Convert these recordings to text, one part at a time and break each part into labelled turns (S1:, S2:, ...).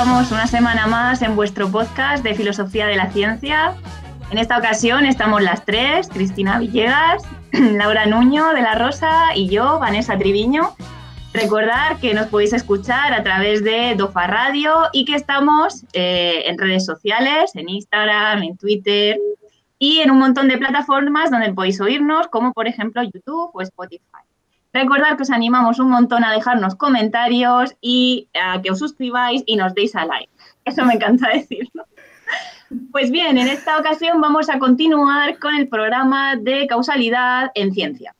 S1: estamos una semana más en vuestro podcast de Filosofía de la Ciencia. En esta ocasión estamos las tres, Cristina Villegas, Laura Nuño de la Rosa y yo, Vanessa Triviño. Recordar que nos podéis escuchar a través de Dofa Radio y que estamos eh, en redes sociales, en Instagram, en Twitter y en un montón de plataformas donde podéis oírnos, como por ejemplo YouTube o Spotify. Recordad que os animamos un montón a dejarnos comentarios y a que os suscribáis y nos deis a like. Eso me encanta decirlo. Pues bien, en esta ocasión vamos a continuar con el programa de causalidad en ciencia.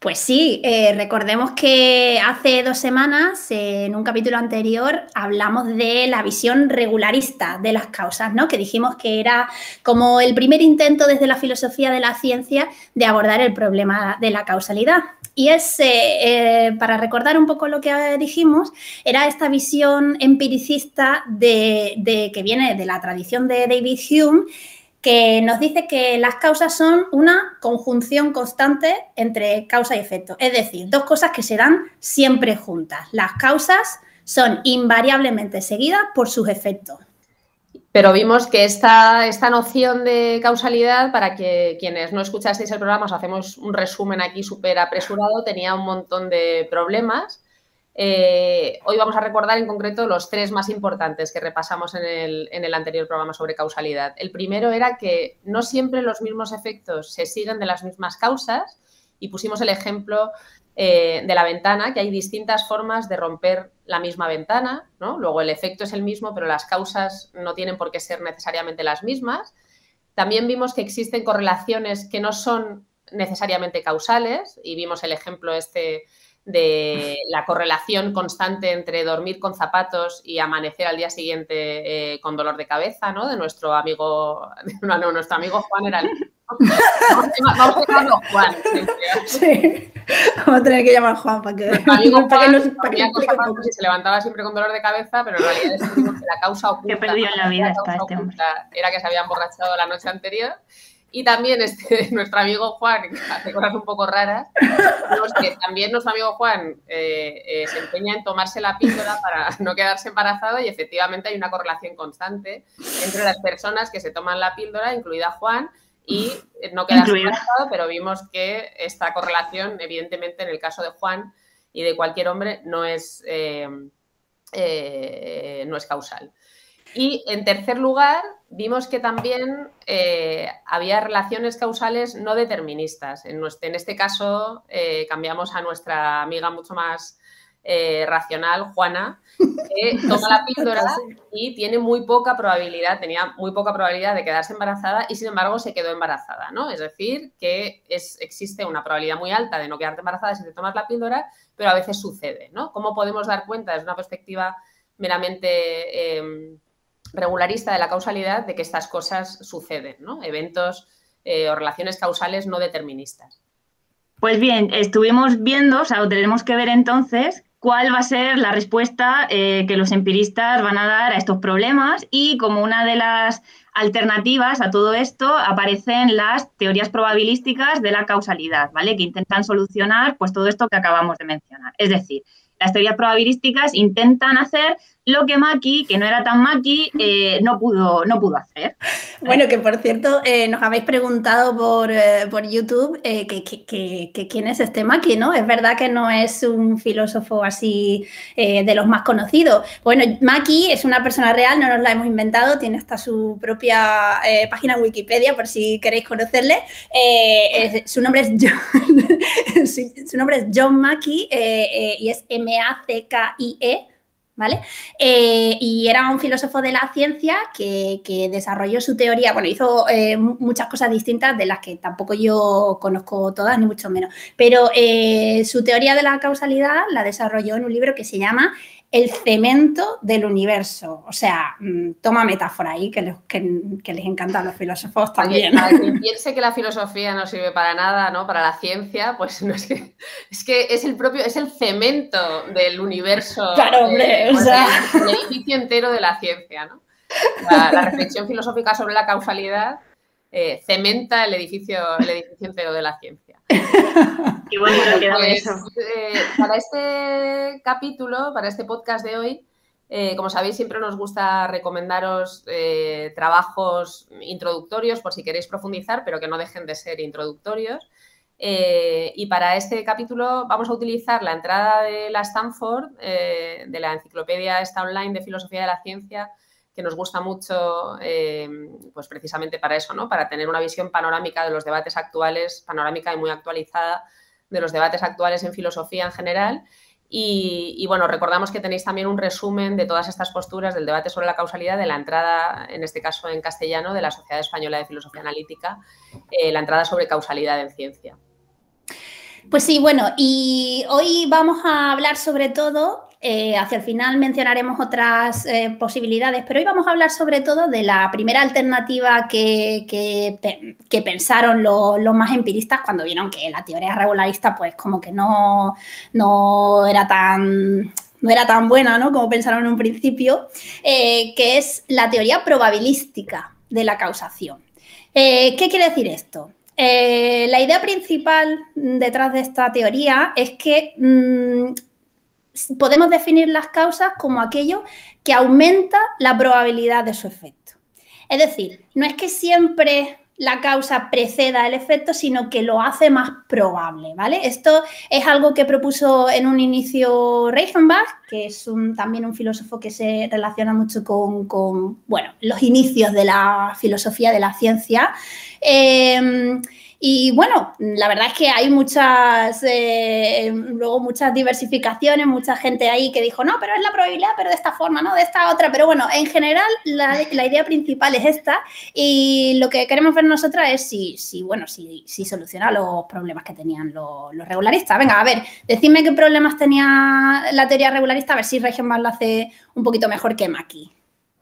S2: Pues sí, eh, recordemos que hace dos semanas, en un capítulo anterior, hablamos de la visión regularista de las causas, ¿no? Que dijimos que era como el primer intento desde la filosofía de la ciencia de abordar el problema de la causalidad. Y es, eh, para recordar un poco lo que dijimos, era esta visión empiricista de, que viene de la tradición de David Hume que nos dice que las causas son una conjunción constante entre causa y efecto. Es decir, dos cosas que se dan siempre juntas. Las causas son invariablemente seguidas por sus efectos.
S3: Pero vimos que esta, esta noción de causalidad, para que quienes no escuchasteis el programa, os hacemos un resumen aquí súper apresurado, tenía un montón de problemas eh, hoy vamos a recordar en concreto los tres más importantes que repasamos en el, anterior programa sobre causalidad. El primero era que no siempre los mismos efectos se siguen de las mismas causas y pusimos el ejemplo eh, de la ventana, que hay distintas formas de romper la misma ventana, Luego el efecto es el mismo, pero las causas no tienen por qué ser necesariamente las mismas. También vimos que existen correlaciones que no son necesariamente causales y vimos el ejemplo este de la correlación constante entre dormir con zapatos y amanecer al día siguiente eh, con dolor de cabeza, ¿no? De nuestro amigo, no, no, nuestro amigo Juan era el... Vamos a llamarlo Juan.
S2: Sí, vamos a tener que llamar Juan para que...
S3: Amigo Juan, para que, que se levantaba siempre con dolor de cabeza, pero en realidad es que la causa oculta...
S1: Que perdió en la vida está este hombre.
S3: Era que se había emborrachado la noche anterior y también este, nuestro amigo Juan, que hace cosas un poco raras, que también nuestro amigo Juan eh, eh, se empeña en tomarse la píldora para no quedarse embarazado y efectivamente hay una correlación constante entre las personas que se toman la píldora, incluida Juan, y no quedarse embarazado, pero vimos que esta correlación, evidentemente, en el caso de Juan y de cualquier hombre, no es, eh, no es causal. Y en tercer lugar, vimos que también eh, había relaciones causales no deterministas. En, en este caso, eh, cambiamos a nuestra amiga mucho más eh, racional, Juana, que toma la píldora y tiene muy poca probabilidad, tenía muy poca probabilidad de quedarse embarazada y sin embargo se quedó embarazada, ¿no? Es decir, que es, existe una probabilidad muy alta de no quedarte embarazada si te tomas la píldora, pero a veces sucede, ¿no? ¿Cómo podemos dar cuenta desde una perspectiva meramente em, regularista de la causalidad de que estas cosas suceden, ¿no? Eventos eh, o relaciones causales no deterministas.
S1: Pues bien, estuvimos viendo, o sea, tenemos que ver entonces cuál va a ser la respuesta eh, que los empiristas van a dar a estos problemas y como una de las alternativas a todo esto aparecen las teorías probabilísticas de la causalidad, ¿vale? Que intentan solucionar pues todo esto que acabamos de mencionar. Es decir, las teorías probabilísticas intentan hacer lo que Maki, que no era tan Maki, eh, no, pudo, no pudo hacer.
S2: Bueno, que por cierto, eh, nos habéis preguntado por, eh, YouTube que, quién es este Maki, ¿no? Es verdad que no es un filósofo así de los más conocidos. Bueno, Maki es una persona real, no nos la hemos inventado, tiene hasta su propia página Wikipedia por si queréis conocerle. su, nombre es John, su, nombre es John Maki y es M-A-C-K-I-E. ¿Vale? Eh, y era un filósofo de la ciencia que, desarrolló su teoría, bueno, hizo eh, muchas cosas distintas de las que tampoco yo conozco todas, ni mucho menos, pero eh, su teoría de la causalidad la desarrolló en un libro que se llama el cemento del universo. O sea, mm, toma metáfora ahí, que les, que, les encantan los filósofos también.
S3: Quien piense que la filosofía no sirve para nada, ¿no? Para la ciencia, pues no es que es que es el propio, es el cemento del universo.
S2: Claro, hombre,
S3: o sea. El, edificio entero de la ciencia, ¿no? La, reflexión filosófica sobre la causalidad eh, cementa el edificio, el edificio entero de la ciencia.
S1: Y bueno,
S3: pues, eh, para este capítulo, para este podcast de hoy, Eh, como sabéis, siempre nos gusta recomendaros eh, trabajos introductorios por si queréis profundizar, pero que no dejen de ser introductorios. Eh, y para este capítulo vamos a utilizar la entrada de la Stanford, de la enciclopedia esta online de filosofía de la ciencia, que nos gusta mucho, pues precisamente para eso, ¿no? Para tener una visión panorámica de los debates actuales, panorámica y muy actualizada de los debates actuales en filosofía en general. Y, bueno, recordamos que tenéis también un resumen de todas estas posturas del debate sobre la causalidad de la entrada, en este caso en castellano, de la Sociedad Española de Filosofía Analítica, eh, la entrada sobre causalidad en ciencia.
S2: Pues sí, bueno, y hoy vamos a hablar sobre todo eh, hacia el final mencionaremos otras eh, posibilidades, pero hoy vamos a hablar sobre todo de la primera alternativa que, pensaron los más empiristas cuando vieron que la teoría regularista pues como que no, no era tan no era tan buena, ¿no? Como pensaron en un principio, eh, que es la teoría probabilística de la causación. ¿Qué quiere decir esto? la idea principal detrás de esta teoría es que mm, podemos definir las causas como aquello que aumenta la probabilidad de su efecto. Es decir, no es que siempre la causa preceda el efecto, sino que lo hace más probable, ¿vale? Esto es algo que propuso en un inicio Reichenbach, que es también un filósofo que se relaciona mucho con, bueno, los inicios de la filosofía de la ciencia. Eh, y bueno, la verdad es que hay muchas, eh, luego muchas diversificaciones, mucha gente ahí que dijo, no, pero es la probabilidad, pero de esta forma, no, de esta otra. Pero bueno, en general la, idea principal es esta y lo que queremos ver nosotras es si, si bueno, si, si soluciona los problemas que tenían los, regularistas. Venga, a ver, decidme qué problemas tenía la teoría regularista, a ver si Reichenbach lo hace un poquito mejor que Maki.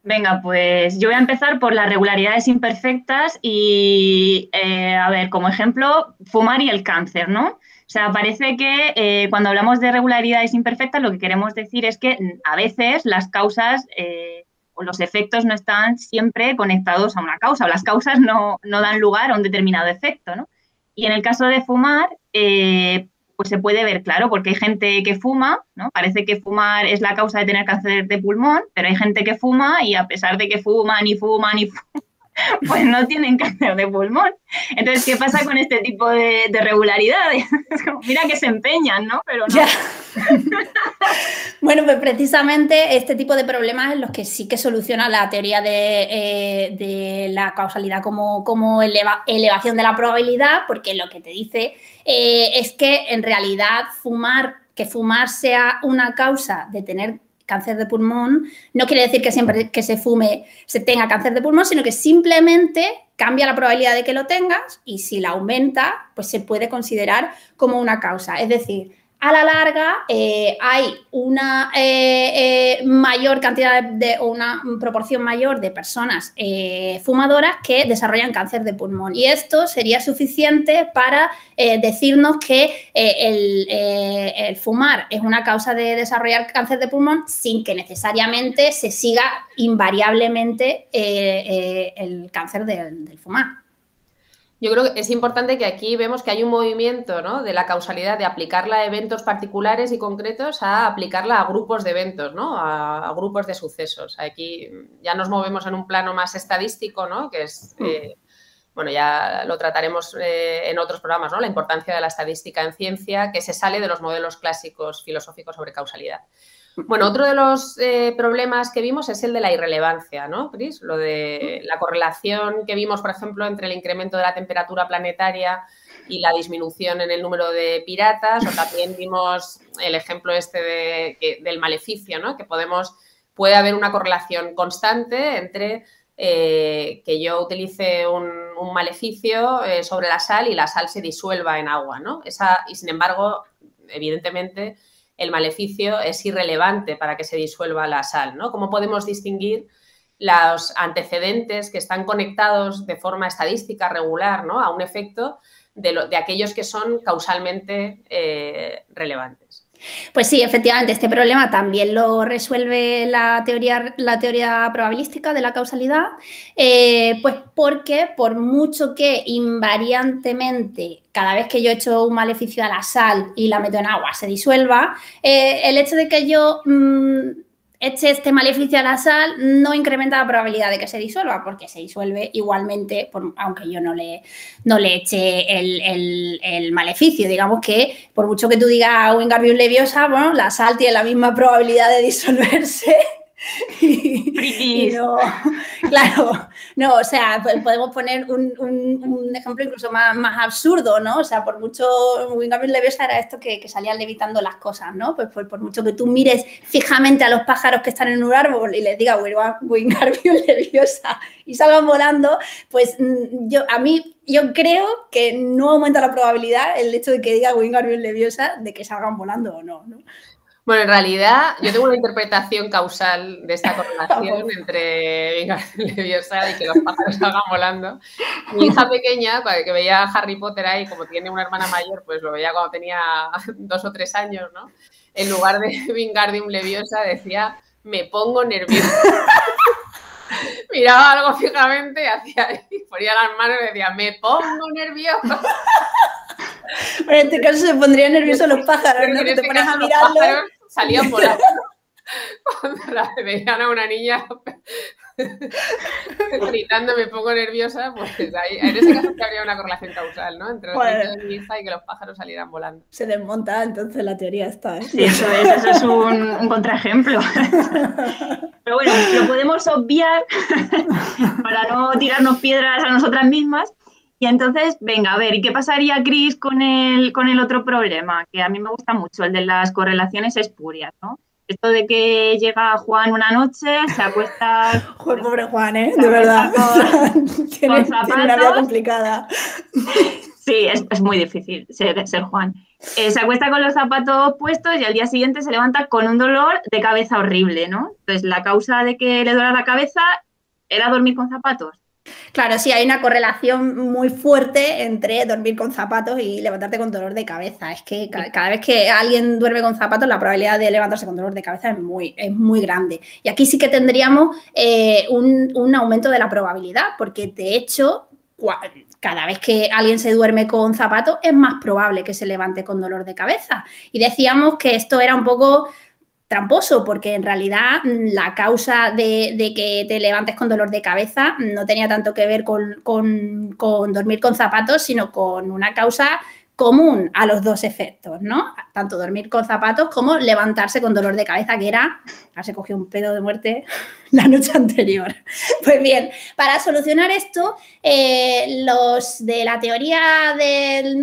S1: Venga, pues yo voy a empezar por las regularidades imperfectas y, eh, a ver, como ejemplo, fumar y el cáncer, ¿no? O sea, parece que eh, cuando hablamos de regularidades imperfectas lo que queremos decir es que a veces las causas eh, o los efectos no están siempre conectados a una causa o las causas no, no, dan lugar a un determinado efecto, ¿no? Y en el caso de fumar, pues se puede ver claro, porque hay gente que fuma, ¿no? Parece que fumar es la causa de tener cáncer de pulmón, pero hay gente que fuma y a pesar de que fuman y fuman y fuman, pues no tienen cáncer de pulmón. Entonces, ¿qué pasa con este tipo de, regularidades? mira que se empeñan, ¿no? Pero no.
S2: bueno, pues precisamente este tipo de problemas es los que sí que soluciona la teoría de, eh, la causalidad como, como elevación de la probabilidad, porque lo que te dice eh, es que en realidad fumar, que fumar sea una causa de tener cáncer de pulmón, no quiere decir que siempre que se fume se tenga cáncer de pulmón, sino que simplemente cambia la probabilidad de que lo tengas y si la aumenta, pues se puede considerar como una causa. Es decir, a la larga eh, hay una eh, eh, mayor cantidad de, o una proporción mayor de personas fumadoras que desarrollan cáncer de pulmón. Y esto sería suficiente para decirnos que el, el, fumar es una causa de desarrollar cáncer de pulmón sin que necesariamente se siga invariablemente el cáncer del fumar.
S3: Yo creo que es importante que aquí vemos que hay un movimiento ¿no? de la causalidad de aplicarla a eventos particulares y concretos a aplicarla a grupos de eventos, ¿no? a, grupos de sucesos. Aquí ya nos movemos en un plano más estadístico, ¿no? que es, hmm. eh, bueno, ya lo trataremos eh, en otros programas, ¿no? la importancia de la estadística en ciencia, que se sale de los modelos clásicos filosóficos sobre causalidad. Bueno, otro de los eh, problemas que vimos es el de la irrelevancia, ¿no, Cris? Lo de la correlación que vimos, por ejemplo, entre el incremento de la temperatura planetaria y la disminución en el número de piratas, o también vimos el ejemplo este del maleficio, ¿no? Que podemos, puede haber una correlación constante entre eh, que yo utilice un, maleficio eh, sobre la sal y la sal se disuelva en agua, ¿no? Esa, y sin embargo, evidentemente, el maleficio es irrelevante para que se disuelva la sal, ¿no? ¿Cómo podemos distinguir los antecedentes que están conectados de forma estadística regular ¿no? a un efecto de, aquellos que son causalmente eh, relevantes?
S2: Pues sí, efectivamente, este problema también lo resuelve la teoría, la teoría probabilística de la causalidad, eh, pues porque por mucho que invariantemente cada vez que yo echo un maleficio a la sal y la meto en agua se disuelva, eh, el hecho de que yo mm, eche este maleficio a la sal, no incrementa la probabilidad de que se disuelva, porque se disuelve igualmente, aunque yo no le, no le eche el, maleficio. Digamos que por mucho que tú digas Wingardium Leviosa, bueno, la sal tiene la misma probabilidad de disolverse y, no, claro, no, o sea, podemos poner un, ejemplo incluso más, absurdo, ¿no? O sea, por mucho, Wingardium Leviosa era esto que, salían levitando las cosas, ¿no? Pues por, mucho que tú mires fijamente a los pájaros que están en un árbol y les diga Wingardium Leviosa y salgan volando, pues mm, yo, a mí, yo creo que no aumenta la probabilidad el hecho de que diga Wingardium Leviosa de que salgan volando o no, ¿no?
S3: Bueno, en realidad yo tengo una interpretación causal de esta correlación entre Leviosa y que los pájaros salgan volando. Mi hija pequeña, que veía Harry Potter ahí, como tiene una hermana mayor, pues lo veía cuando tenía dos o tres años, ¿no? En lugar de Wingardium Leviosa decía, me pongo nerviosa. Miraba algo fijamente, hacía, ponía las manos y decía, me pongo nerviosa.
S2: Pero en este caso se pondrían nerviosos los pájaros, ¿no? Que te pones a mirarlos
S3: salían por Cuando la veían a una niña gritando, me pongo nerviosa, pues ahí, en ese caso habría una correlación causal, ¿no? Entre los de mi hija y que los pájaros salieran volando.
S2: Se desmonta, entonces la teoría está. ¿eh?
S1: Sí, eso es, eso es un, un contraejemplo. Pero bueno, lo podemos obviar para no tirarnos piedras a nosotras mismas y entonces, venga, a ver, ¿y qué pasaría, Cris, con el, con el otro problema? Que a mí me gusta mucho, el de las correlaciones espurias, ¿no? Esto de que llega Juan una noche, se acuesta...
S2: Joder, pobre Juan, ¿eh? De verdad. Con, tiene, una vida complicada.
S1: Sí, es, muy difícil ser, Juan. Eh, se acuesta con los zapatos puestos y al día siguiente se levanta con un dolor de cabeza horrible, ¿no? Entonces, la causa de que le duela la cabeza era dormir con zapatos.
S2: Claro, sí, hay una correlación muy fuerte entre dormir con zapatos y levantarte con dolor de cabeza. Es que cada, vez que alguien duerme con zapatos, la probabilidad de levantarse con dolor de cabeza es muy, es muy grande. Y aquí sí que tendríamos eh, un, aumento de la probabilidad, porque de hecho, cada vez que alguien se duerme con zapatos, es más probable que se levante con dolor de cabeza. Y decíamos que esto era un poco tramposo, porque en realidad mm, la causa de, que te levantes con dolor de cabeza no tenía tanto que ver con, con dormir con zapatos, sino con una causa común a los dos efectos, ¿no? Tanto dormir con zapatos como levantarse con dolor de cabeza, que era, se cogió un pedo de muerte la noche anterior. Pues bien, para solucionar esto, eh, los de la teoría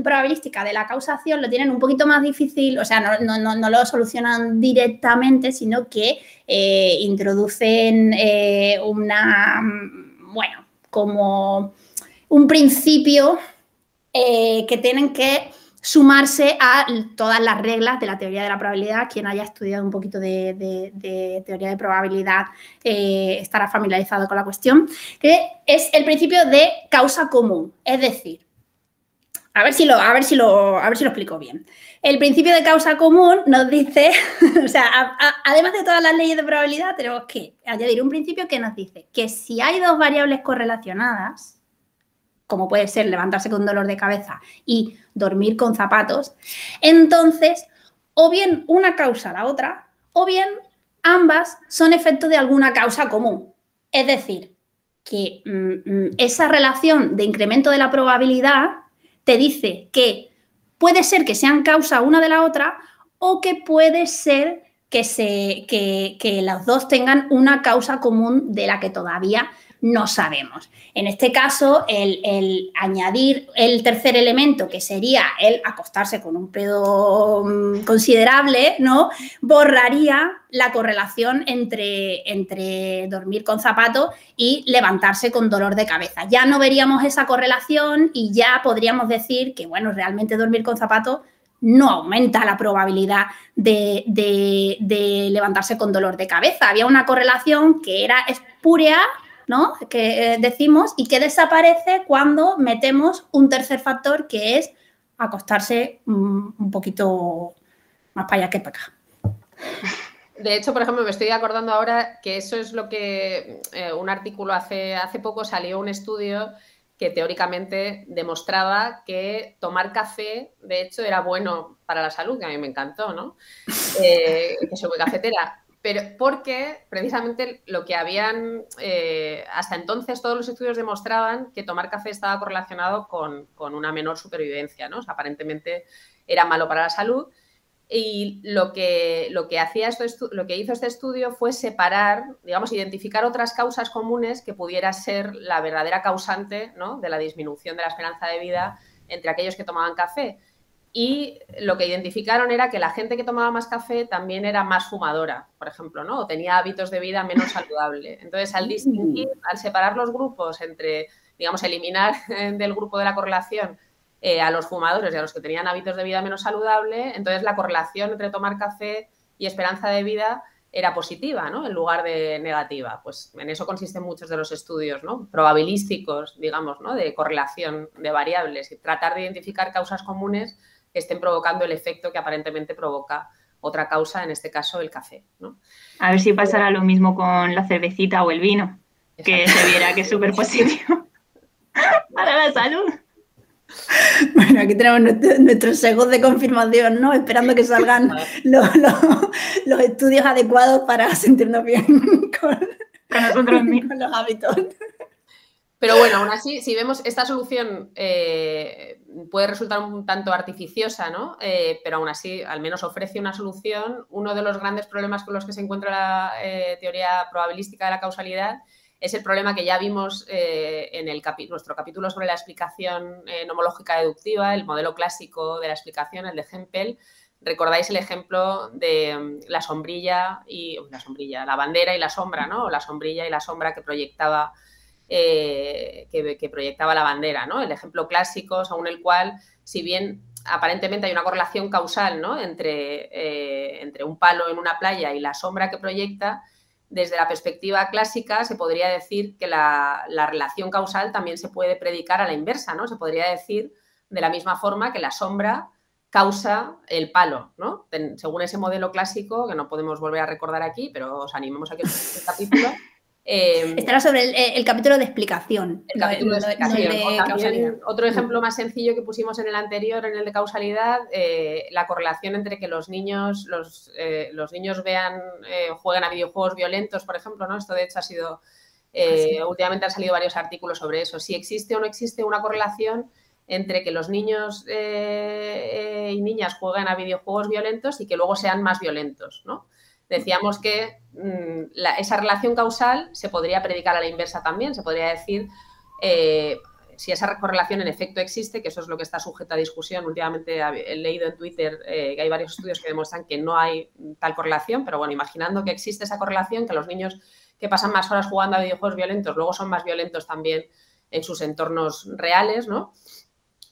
S2: probabilística de la causación lo tienen un poquito más difícil, o sea, no, lo solucionan directamente, sino que eh, introducen eh, una, bueno, como un principio eh, que tienen que sumarse a todas las reglas de la teoría de la probabilidad. Quien haya estudiado un poquito de, teoría de probabilidad eh, estará familiarizado con la cuestión, que es el principio de causa común. Es decir, a ver si lo, a ver si lo, a ver si lo explico bien. El principio de causa común nos dice, o sea, además de todas las leyes de probabilidad, tenemos que añadir un principio que nos dice que si hay dos variables correlacionadas, como puede ser levantarse con dolor de cabeza y dormir con zapatos, entonces o bien una causa la otra, o bien ambas son efecto de alguna causa común. Es decir, que mm, mm, esa relación de incremento de la probabilidad te dice que puede ser que sean causa una de la otra o que puede ser que, se, que, que los dos tengan una causa común de la que todavía no sabemos. En este caso, el, añadir el tercer elemento, que sería el acostarse con un pedo mm, considerable, ¿no? Borraría la correlación entre, entre dormir con zapatos y levantarse con dolor de cabeza. Ya no veríamos esa correlación y ya podríamos decir que, bueno, realmente dormir con zapatos no aumenta la probabilidad de, de, levantarse con dolor de cabeza. Había una correlación que era espúrea ¿no? Que eh, decimos y que desaparece cuando metemos un tercer factor que es acostarse mm, un poquito más para allá que para acá.
S3: De hecho, por ejemplo, me estoy acordando ahora que eso es lo que eh, un artículo hace, hace poco salió un estudio que teóricamente demostraba que tomar café, de hecho, era bueno para la salud, que a mí me encantó, ¿no? Eh, que soy muy cafetera pero porque precisamente lo que habían, eh, hasta entonces todos los estudios demostraban que tomar café estaba correlacionado con, una menor supervivencia, ¿no? aparentemente era malo para la salud. Y lo que, lo que, hacía esto, lo que hizo este estudio fue separar, digamos, identificar otras causas comunes que pudiera ser la verdadera causante ¿no? de la disminución de la esperanza de vida entre aquellos que tomaban café y lo que identificaron era que la gente que tomaba más café también era más fumadora, por ejemplo, ¿no? O tenía hábitos de vida menos saludables. Entonces, al distinguir, al separar los grupos entre, digamos, eliminar del grupo de la correlación eh, a los fumadores y a los que tenían hábitos de vida menos saludable, entonces la correlación entre tomar café y esperanza de vida era positiva, ¿no? En lugar de negativa. Pues en eso consisten muchos de los estudios, ¿no? Probabilísticos, digamos, ¿no? De correlación de variables y tratar de identificar causas comunes que estén provocando el efecto que aparentemente provoca otra causa, en este caso el café. ¿no?
S1: A ver si pasará lo mismo con la cervecita o el vino, que se viera que es súper positivo para la salud.
S2: Bueno, aquí tenemos nuestros segos de confirmación, ¿no? Esperando que salgan los, estudios adecuados para sentirnos bien con, nosotros mismos. Con los hábitos.
S3: Pero bueno, aún así, si vemos esta solución eh, puede resultar un tanto artificiosa, ¿no? Eh, pero aún así, al menos ofrece una solución. Uno de los grandes problemas con los que se encuentra la eh, teoría probabilística de la causalidad es el problema que ya vimos en nuestro capítulo sobre la explicación nomológica deductiva, el modelo clásico de la explicación, el de Hempel. Recordáis el ejemplo de mm, la sombrilla y la sombrilla, la bandera y la sombra, ¿no? la sombrilla y la sombra que proyectaba eh, que, proyectaba la bandera, ¿no? El ejemplo clásico, según el cual, si bien aparentemente hay una correlación causal ¿no? entre, eh, entre un palo en una playa y la sombra que proyecta, desde la perspectiva clásica se podría decir que la, relación causal también se puede predicar a la inversa, ¿no? Se podría decir de la misma forma que la sombra causa el palo, ¿no? según ese modelo clásico, que no podemos volver a recordar aquí, pero os animamos a que este capítulo,
S2: Em, Estará sobre el, capítulo de explicación.
S3: El capítulo de, explicación. otro ejemplo más sencillo que pusimos en el anterior, en el de causalidad, eh, la correlación entre que los niños, los, eh, los niños vean, eh, jueguen a videojuegos violentos, por ejemplo, ¿no? Esto de hecho ha sido, ah, últimamente han salido varios artículos sobre eso. Si existe o no existe una correlación entre que los niños y niñas jueguen a videojuegos violentos y que luego sean más violentos, ¿no? Decíamos que mm, esa relación causal se podría predicar a la inversa también, se podría decir eh, si esa correlación en efecto existe, que eso es lo que está sujeto a discusión. Últimamente he leído en Twitter eh, que hay varios estudios que demuestran que no hay tal correlación, pero bueno, imaginando que existe esa correlación, que los niños que pasan más horas jugando a videojuegos violentos luego son más violentos también en sus entornos reales, ¿no?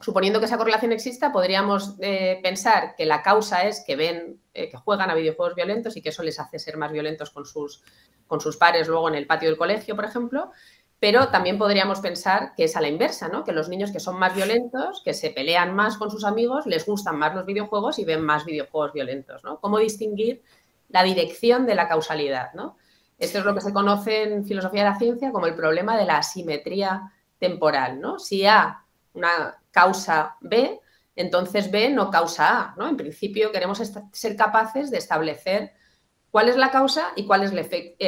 S3: Suponiendo que esa correlación exista, podríamos eh, pensar que la causa es que ven, eh, que juegan a videojuegos violentos y que eso les hace ser más violentos con sus, con sus pares luego en el patio del colegio, por ejemplo. Pero también podríamos pensar que es a la inversa, ¿no? Que los niños que son más violentos, que se pelean más con sus amigos, les gustan más los videojuegos y ven más videojuegos violentos, ¿no? ¿Cómo distinguir la dirección de la causalidad, ¿no? Esto es lo que se conoce en filosofía de la ciencia como el problema de la asimetría temporal, ¿no? Si A una causa B, entonces B no causa A. ¿no? En principio queremos ser capaces de establecer cuál es la causa y cuál es el,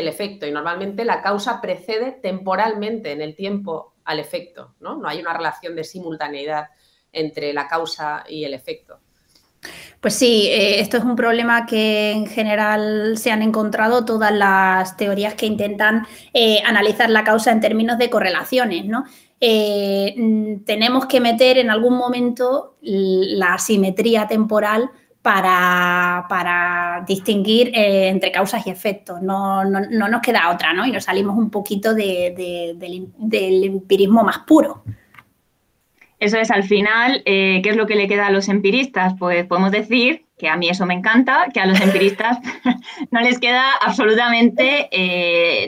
S3: efecto. Y normalmente la causa precede temporalmente en el tiempo al efecto. No, no hay una relación de simultaneidad entre la causa y el efecto.
S2: Pues sí, eh, esto es un problema que en general se han encontrado todas las teorías que intentan eh, analizar la causa en términos de correlaciones, ¿no? Eh, mm, tenemos que meter en algún momento la simetría temporal para, distinguir eh, entre causas y efectos. No, nos queda otra, ¿no? Y nos salimos un poquito del, empirismo más puro.
S1: Eso es, al final, eh, ¿qué es lo que le queda a los empiristas? Pues podemos decir que a mí eso me encanta, que a los empiristas no les queda absolutamente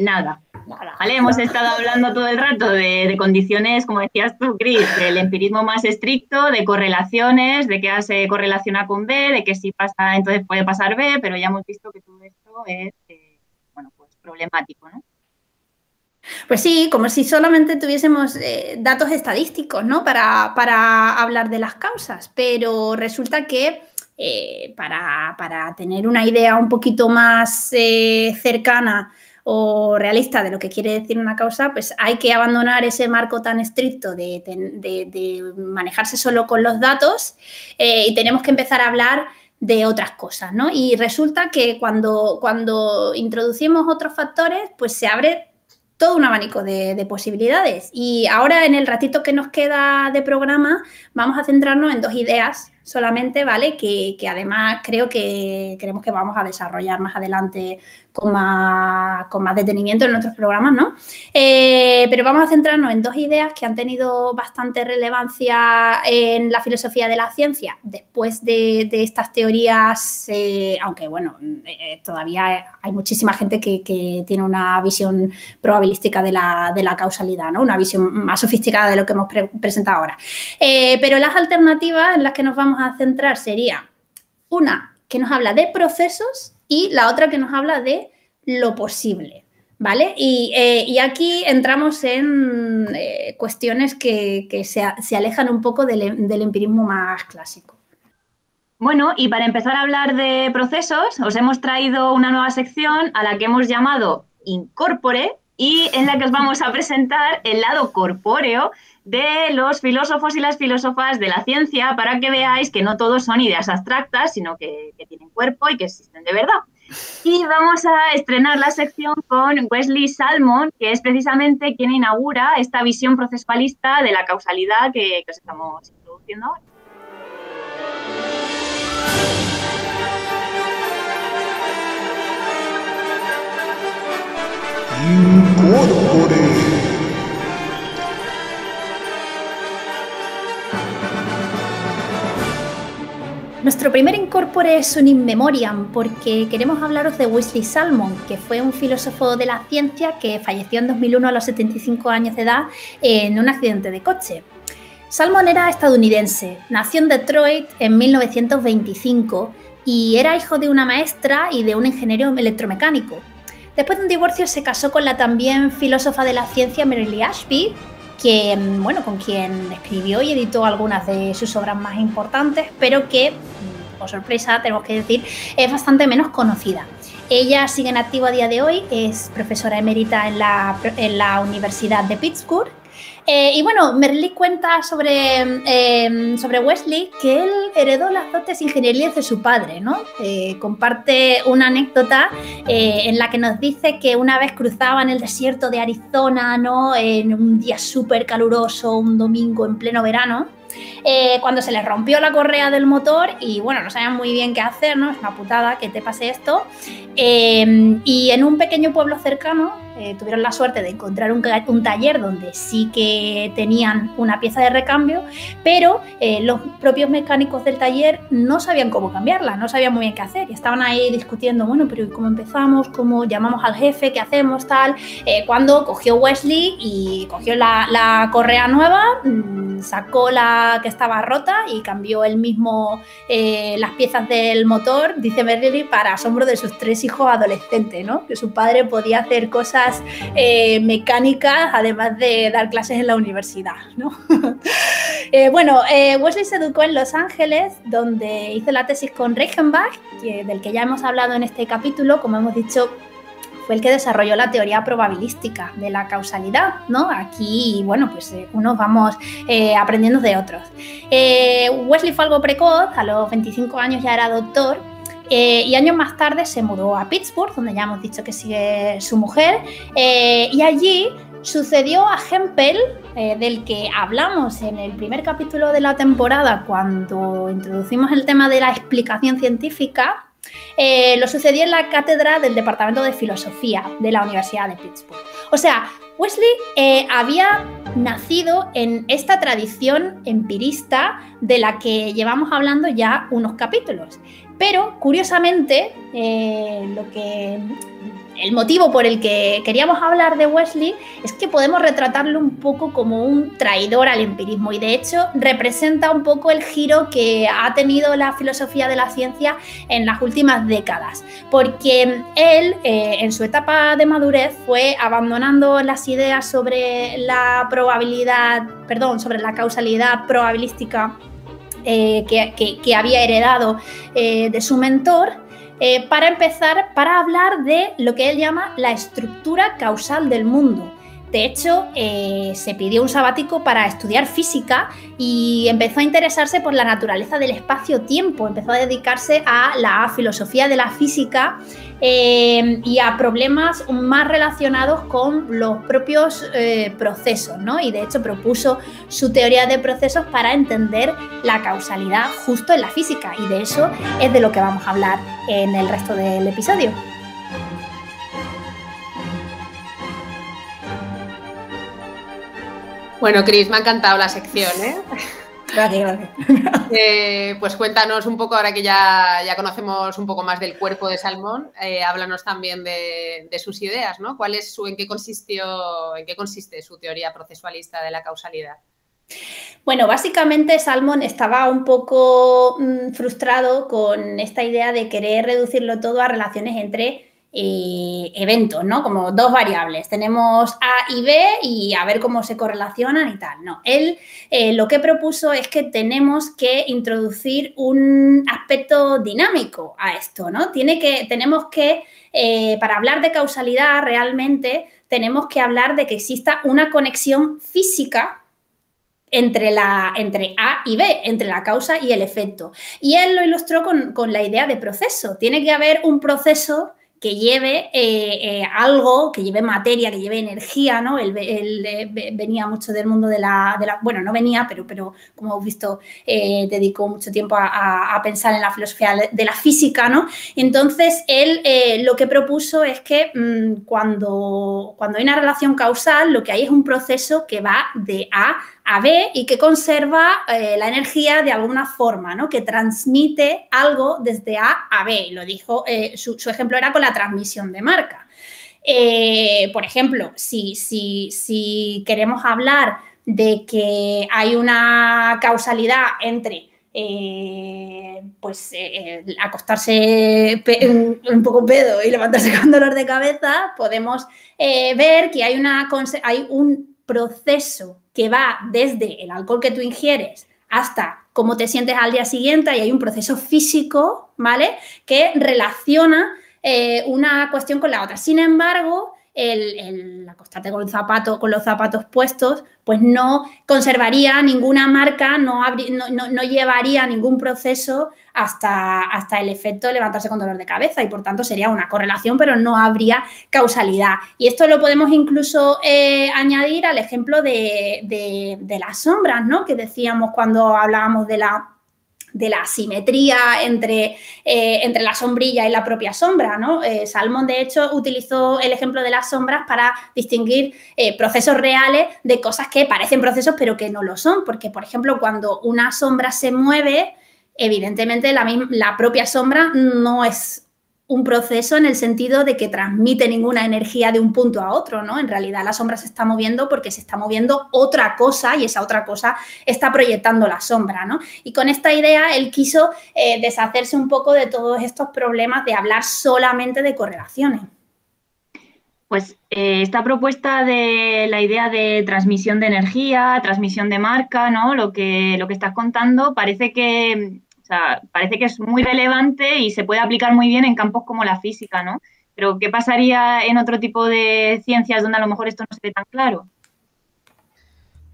S1: nada. ¿Vale? Hemos estado hablando todo el rato de, condiciones, como decías tú, Cris, del empirismo más estricto, de correlaciones, de que A se correlaciona con B, de que si pasa, entonces puede pasar B, pero ya hemos visto que todo esto es, eh, bueno, pues problemático, ¿no?
S2: Pues sí, como si solamente tuviésemos eh, datos estadísticos, ¿no? Para, para hablar de las causas, pero resulta que eh, para, tener una idea un poquito más cercana o realista de lo que quiere decir una causa, pues hay que abandonar ese marco tan estricto de, manejarse solo con los datos y tenemos que empezar a hablar de otras cosas, ¿no? Y resulta que cuando, cuando introducimos otros factores, pues se abre todo un abanico de, posibilidades. Y ahora en el ratito que nos queda de programa vamos a centrarnos en dos ideas solamente, ¿vale? Que, que además creo que creemos que vamos a desarrollar más adelante con más, con más detenimiento en nuestros programas, ¿no? Eh, pero vamos a centrarnos en dos ideas que han tenido bastante relevancia en la filosofía de la ciencia después de, estas teorías, eh, aunque bueno, eh, todavía hay muchísima gente que, tiene una visión probabilística de la, causalidad, ¿no? Una visión más sofisticada de lo que hemos presentado ahora. pero las alternativas en las que nos vamos a centrar sería una que nos habla de procesos y la otra que nos habla de lo posible. ¿Vale? Y, eh, aquí entramos en eh, cuestiones que, se, alejan un poco del, del, empirismo más clásico.
S1: Bueno, y para empezar a hablar de procesos, os hemos traído una nueva sección a la que hemos llamado Incorpore y en la que os vamos a presentar el lado corpóreo de los filósofos y las filósofas de la ciencia para que veáis que no todos son ideas abstractas, sino que, tienen cuerpo y que existen de verdad. Y vamos a estrenar la sección con Wesley Salmon, que es precisamente quien inaugura esta visión procesualista de la causalidad que, que os estamos introduciendo hoy.
S2: Nuestro primer incorpore es un in memoriam porque queremos hablaros de Wesley Salmon, que fue un filósofo de la ciencia que falleció en 2001 a los 75 años de edad en un accidente de coche. Salmon era estadounidense, nació en Detroit en 1925 y era hijo de una maestra y de un ingeniero electromecánico. Después de un divorcio se casó con la también filósofa de la ciencia Mary Ashby quien, bueno, con quien escribió y editó algunas de sus obras más importantes, pero que, mm, por sorpresa, tenemos que decir, es bastante menos conocida. Ella sigue en activo a día de hoy, es profesora emérita en la, en la Universidad de Pittsburgh eh, y bueno, Merlí cuenta sobre, em, sobre Wesley que él heredó las dotes ingenierías de su padre, ¿no? Eh, comparte una anécdota eh, en la que nos dice que una vez cruzaban el desierto de Arizona, ¿no? En un día súper caluroso, un domingo en pleno verano, cuando se les rompió la correa del motor y bueno, no sabían muy bien qué hacer, ¿no? Es una putada que te pase esto. y en un pequeño pueblo cercano eh, tuvieron la suerte de encontrar un, taller donde sí que tenían una pieza de recambio, pero eh, los propios mecánicos del taller no sabían cómo cambiarla, no sabían muy bien qué hacer y estaban ahí discutiendo, bueno, pero ¿cómo empezamos? ¿Cómo llamamos al jefe? ¿Qué hacemos? Tal. Eh, cuando cogió Wesley y cogió la, correa nueva, mm, sacó la que estaba rota y cambió él mismo las piezas del motor, dice Merrill, para asombro de sus tres hijos adolescentes, ¿no? Que su padre podía hacer cosas eh, mecánicas, además de dar clases en la universidad. Eh, bueno, eh, Wesley se educó en Los Ángeles, donde hizo la tesis con Reichenbach, del que ya hemos hablado en este capítulo, como hemos dicho, fue el que desarrolló la teoría probabilística de la causalidad, ¿no? Aquí, bueno, pues unos vamos aprendiendo de otros. Wesley fue algo precoz, a los 25 años ya era doctor, eh, y años más tarde se mudó a Pittsburgh, donde ya hemos dicho que sigue su mujer, eh, y allí sucedió a Hempel, eh, del que hablamos en el primer capítulo de la temporada cuando introducimos el tema de la explicación científica, lo sucedió en la cátedra del Departamento de Filosofía de la Universidad de Pittsburgh. O sea, Wesley había nacido en esta tradición empirista de la que llevamos hablando ya unos capítulos. Pero, curiosamente, eh, lo que el motivo por el que queríamos hablar de Wesley es que podemos retratarlo un poco como un traidor al empirismo y de hecho representa un poco el giro que ha tenido la filosofía de la ciencia en las últimas décadas, porque él eh, en su etapa de madurez fue abandonando las ideas sobre la probabilidad, perdón, sobre la causalidad probabilística eh, que, había heredado eh, de su mentor, para empezar, para hablar de lo que él llama la estructura causal del mundo. De hecho, eh, se pidió un sabático para estudiar física y empezó a interesarse por la naturaleza del espacio-tiempo, empezó a dedicarse a la filosofía de la física eh, y a problemas más relacionados con los propios eh, procesos, ¿no? Y de hecho propuso su teoría de procesos para entender la causalidad justo en la física y de eso es de lo que vamos a hablar en el resto del episodio.
S3: Bueno, Cris, me ha encantado la sección, ¿eh? Gracias, eh, pues cuéntanos un poco, ahora que ya, ya, conocemos un poco más del cuerpo de Salmón, eh, háblanos también de, sus ideas, ¿no? ¿Cuál es su, en qué consistió, en qué consiste su teoría procesualista de la causalidad?
S2: Bueno, básicamente Salmón estaba un poco mm, frustrado con esta idea de querer reducirlo todo a relaciones entre eh, eventos, ¿no? Como dos variables. Tenemos A y B y a ver cómo se correlacionan y tal. No, él eh, lo que propuso es que tenemos que introducir un aspecto dinámico a esto, ¿no? Tiene que, tenemos que, eh, para hablar de causalidad realmente, tenemos que hablar de que exista una conexión física entre, la, entre A y B, entre la causa y el efecto. Y él lo ilustró con, con la idea de proceso. Tiene que haber un proceso que lleve eh, eh, algo, que lleve materia, que lleve energía, ¿no? Él, eh, venía mucho del mundo de la, bueno, no venía, pero, pero como hemos visto, dedicó mucho tiempo a, pensar en la filosofía de la física, ¿no? Entonces, él lo que propuso es que mm, cuando, cuando hay una relación causal, lo que hay es un proceso que va de A a B y que conserva eh, la energía de alguna forma, ¿no? que transmite algo desde A a B. Lo dijo, eh, su, ejemplo era con la transmisión de marca. Eh, por ejemplo, si, si, si, queremos hablar de que hay una causalidad entre pues acostarse un, poco pedo y levantarse con dolor de cabeza, podemos ver que hay, una, hay un proceso que va desde el alcohol que tú ingieres hasta cómo te sientes al día siguiente y hay un proceso físico, ¿vale? Que relaciona eh, una cuestión con la otra. Sin embargo, el, acostarte con, zapato, con los zapatos puestos, pues no conservaría ninguna marca, no, no, llevaría ningún proceso hasta, hasta, el efecto de levantarse con dolor de cabeza y por tanto sería una correlación, pero no habría causalidad. Y esto lo podemos incluso eh, añadir al ejemplo de, de las sombras, ¿no? Que decíamos cuando hablábamos de la de la simetría entre, eh, entre, la sombrilla y la propia sombra. ¿no? Eh, Salmón, de hecho, utilizó el ejemplo de las sombras para distinguir eh, procesos reales de cosas que parecen procesos pero que no lo son, porque, por ejemplo, cuando una sombra se mueve, evidentemente la, la propia sombra no es un proceso en el sentido de que transmite ninguna energía de un punto a otro, ¿no? En realidad la sombra se está moviendo porque se está moviendo otra cosa y esa otra cosa está proyectando la sombra, ¿no? Y con esta idea él quiso eh, deshacerse un poco de todos estos problemas de hablar solamente de correlaciones.
S1: Pues eh, esta propuesta de la idea de transmisión de energía, transmisión de marca, ¿no? Lo que, lo que estás contando parece que o sea, parece que es muy relevante y se puede aplicar muy bien en campos como la física, ¿no? Pero ¿qué pasaría en otro tipo de ciencias donde a lo mejor esto no se ve tan claro?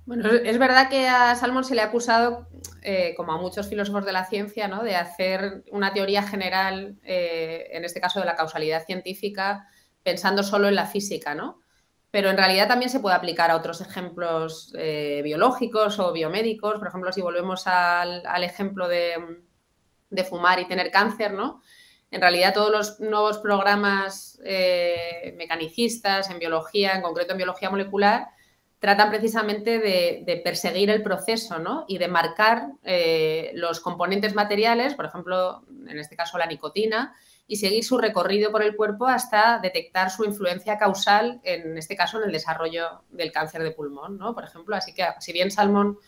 S3: Bueno, es verdad que a Salmon se le ha acusado, eh, como a muchos filósofos de la ciencia, ¿no? de hacer una teoría general, eh, en este caso de la causalidad científica, pensando solo en la física, ¿no? Pero en realidad también se puede aplicar a otros ejemplos eh, biológicos o biomédicos. Por ejemplo, si volvemos al ejemplo de, fumar y tener cáncer, ¿no? En realidad todos los nuevos programas eh, mecanicistas en biología, en concreto en biología molecular, tratan precisamente de, perseguir el proceso ¿no? y de marcar eh, los componentes materiales, por ejemplo, en este caso la nicotina, y seguir su recorrido por el cuerpo hasta detectar su influencia causal, en este caso en el desarrollo del cáncer de pulmón, ¿no? por ejemplo. Así que si bien Salmón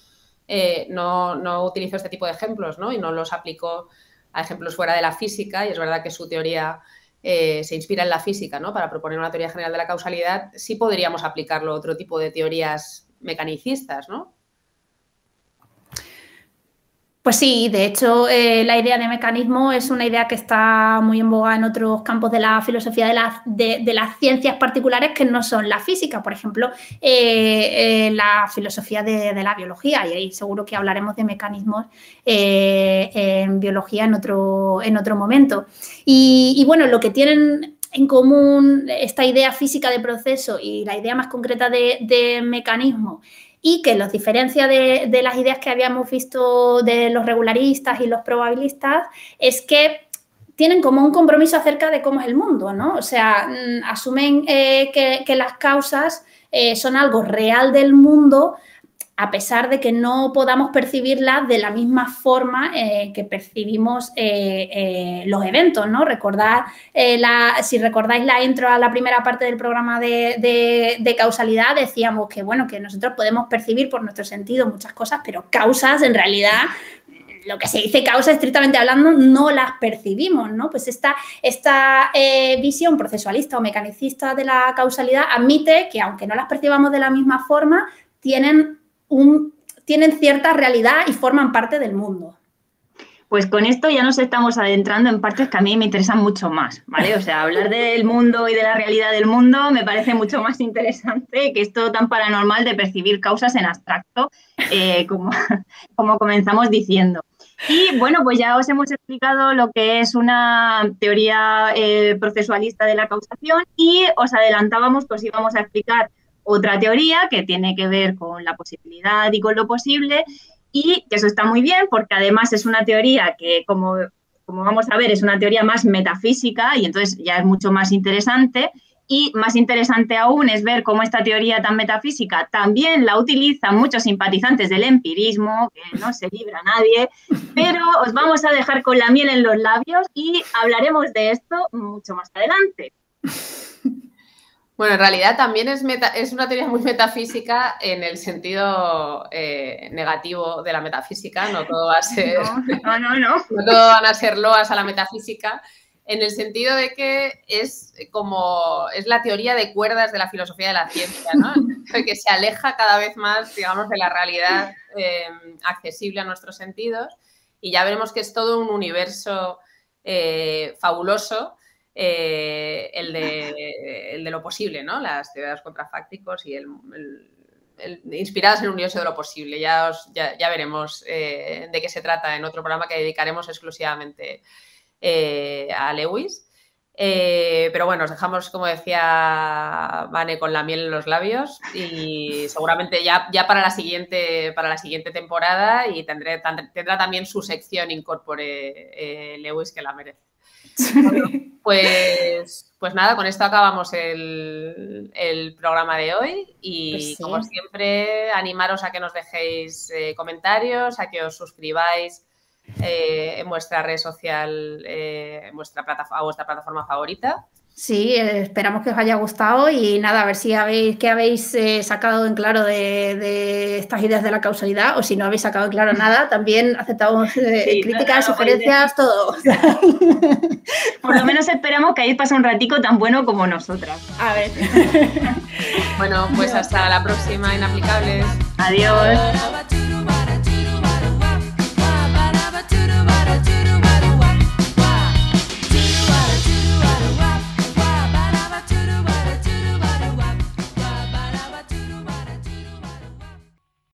S3: eh, no, no, utilizó este tipo de ejemplos ¿no? y no los aplicó a ejemplos fuera de la física, y es verdad que su teoría eh, se inspira en la física ¿no? para proponer una teoría general de la causalidad, sí podríamos aplicarlo a otro tipo de teorías mecanicistas, ¿no?
S2: Pues sí, de hecho, eh, la idea de mecanismo es una idea que está muy en boga en otros campos de la filosofía de, las ciencias particulares que no son la física, por ejemplo, eh, eh, la filosofía de, la biología, y ahí seguro que hablaremos de mecanismos en biología en otro, en otro momento. Y bueno, lo que tienen en común esta idea física de proceso y la idea más concreta de mecanismo y que los diferencia de, las ideas que habíamos visto de los regularistas y los probabilistas es que tienen como un compromiso acerca de cómo es el mundo, ¿no? O sea, mm, asumen eh, que, las causas eh, son algo real del mundo a pesar de que no podamos percibirlas de la misma forma eh, que percibimos eh, eh, los eventos, ¿no? Recordar, la, si recordáis la intro a la primera parte del programa de, causalidad, decíamos que, bueno, que nosotros podemos percibir por nuestro sentido muchas cosas, pero causas en realidad lo que se dice causa, estrictamente hablando, no las percibimos, ¿no? Pues esta, esta visión procesualista o mecanicista de la causalidad admite que, aunque no las percibamos de la misma forma, tienen tienen cierta realidad y forman parte del mundo.
S1: Pues con esto ya nos estamos adentrando en partes que a mí me interesan mucho más, ¿vale? O sea, hablar del mundo y de la realidad del mundo me parece mucho más interesante que esto tan paranormal de percibir causas en abstracto, eh, como, como comenzamos diciendo. Y bueno, pues ya os hemos explicado lo que es una teoría eh, procesualista de la causación y os adelantábamos que os íbamos a explicar otra teoría que tiene que ver con la posibilidad y con lo posible y que eso está muy bien porque además es una teoría que como, como vamos a ver es una teoría más metafísica y entonces ya es mucho más interesante y más interesante aún es ver cómo esta teoría tan metafísica también la utilizan muchos simpatizantes del empirismo, que no se libra nadie, pero os vamos a dejar con la miel en los labios y hablaremos de esto mucho más adelante.
S3: Bueno, en realidad también es, es una teoría muy metafísica en el sentido eh, negativo de la metafísica. No todo va a ser.
S1: No, no, no.
S3: No, todo van a ser loas a la metafísica. En el sentido de que es como. Es la teoría de cuerdas de la filosofía de la ciencia, ¿no? que se aleja cada vez más, digamos, de la realidad eh, accesible a nuestros sentidos. Y ya veremos que es todo un universo eh, fabuloso eh, el, de, lo posible, ¿no? Las teorías contrafácticos y el, inspiradas en el universo de lo posible. Ya, ya, veremos eh, de qué se trata en otro programa que dedicaremos exclusivamente eh, a Lewis. pero bueno, os dejamos, como decía Vane, con la miel en los labios y seguramente ya, ya para, la siguiente, para la siguiente temporada y tendré, tendrá también su sección incorpore Lewis que la merece. Pues, pues nada, con esto acabamos el, programa de hoy y pues como siempre animaros a que nos dejéis eh, comentarios, a que os suscribáis eh, en vuestra red social, eh, en vuestra a vuestra plataforma favorita.
S2: Sí, esperamos que os haya gustado y nada, a ver si habéis, qué habéis eh, sacado en claro de, estas ideas de la causalidad o si no habéis sacado en claro nada, también aceptamos eh, críticas, sugerencias, todo.
S1: Por lo menos esperamos que hayáis pasado un ratico tan bueno como nosotras.
S2: A ver.
S3: bueno, pues hasta la próxima, Inaplicables.
S1: Adiós.